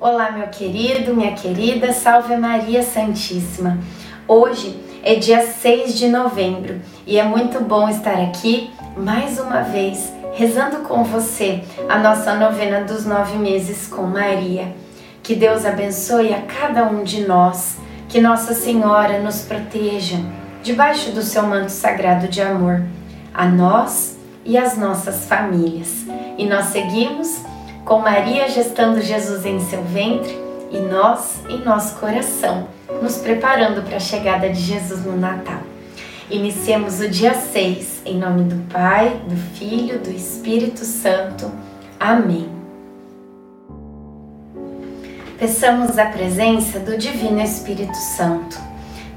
Olá, meu querido, minha querida, salve Maria Santíssima. Hoje é dia 6 de novembro e é muito bom estar aqui mais uma vez rezando com você a nossa novena dos nove meses com Maria. Que Deus abençoe a cada um de nós, que Nossa Senhora nos proteja debaixo do seu manto sagrado de amor, a nós e as nossas famílias. E nós seguimos com Maria gestando Jesus em seu ventre e nós em nosso coração, nos preparando para a chegada de Jesus no Natal. Iniciemos o dia 6 em nome do Pai, do Filho, do Espírito Santo. Amém. Peçamos a presença do Divino Espírito Santo.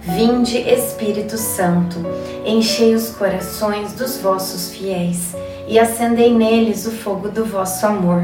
Vinde, Espírito Santo, enchei os corações dos vossos fiéis e acendei neles o fogo do vosso amor.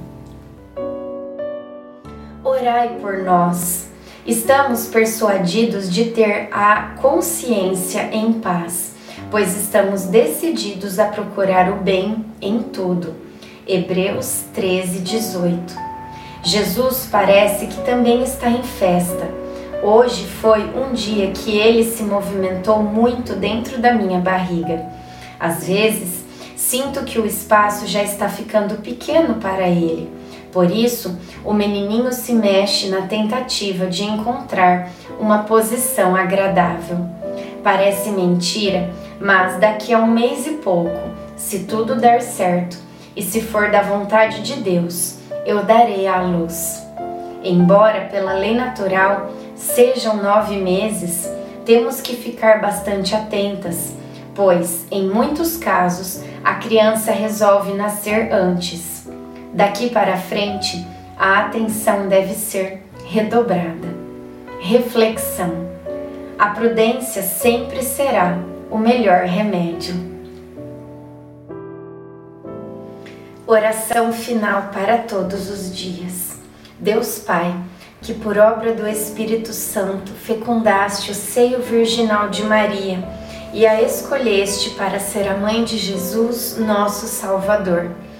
orai por nós. Estamos persuadidos de ter a consciência em paz, pois estamos decididos a procurar o bem em tudo. Hebreus 13, 18. Jesus parece que também está em festa. Hoje foi um dia que ele se movimentou muito dentro da minha barriga. Às vezes, sinto que o espaço já está ficando pequeno para ele por isso, o menininho se mexe na tentativa de encontrar uma posição agradável. Parece mentira, mas daqui a um mês e pouco, se tudo der certo e se for da vontade de Deus, eu darei à luz. Embora pela lei natural sejam nove meses, temos que ficar bastante atentas, pois em muitos casos a criança resolve nascer antes. Daqui para frente, a atenção deve ser redobrada. Reflexão: a prudência sempre será o melhor remédio. Oração final para todos os dias. Deus Pai, que por obra do Espírito Santo fecundaste o seio virginal de Maria e a escolheste para ser a mãe de Jesus, nosso Salvador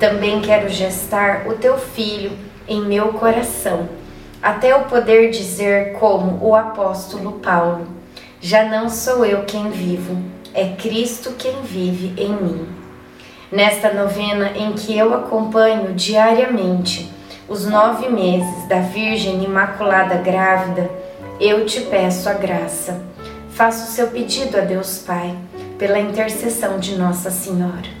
também quero gestar o teu filho em meu coração, até eu poder dizer, como o apóstolo Paulo: Já não sou eu quem vivo, é Cristo quem vive em mim. Nesta novena em que eu acompanho diariamente os nove meses da Virgem Imaculada Grávida, eu te peço a graça. Faça o seu pedido a Deus Pai, pela intercessão de Nossa Senhora.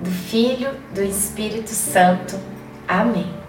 do Filho, do Espírito Santo. Amém.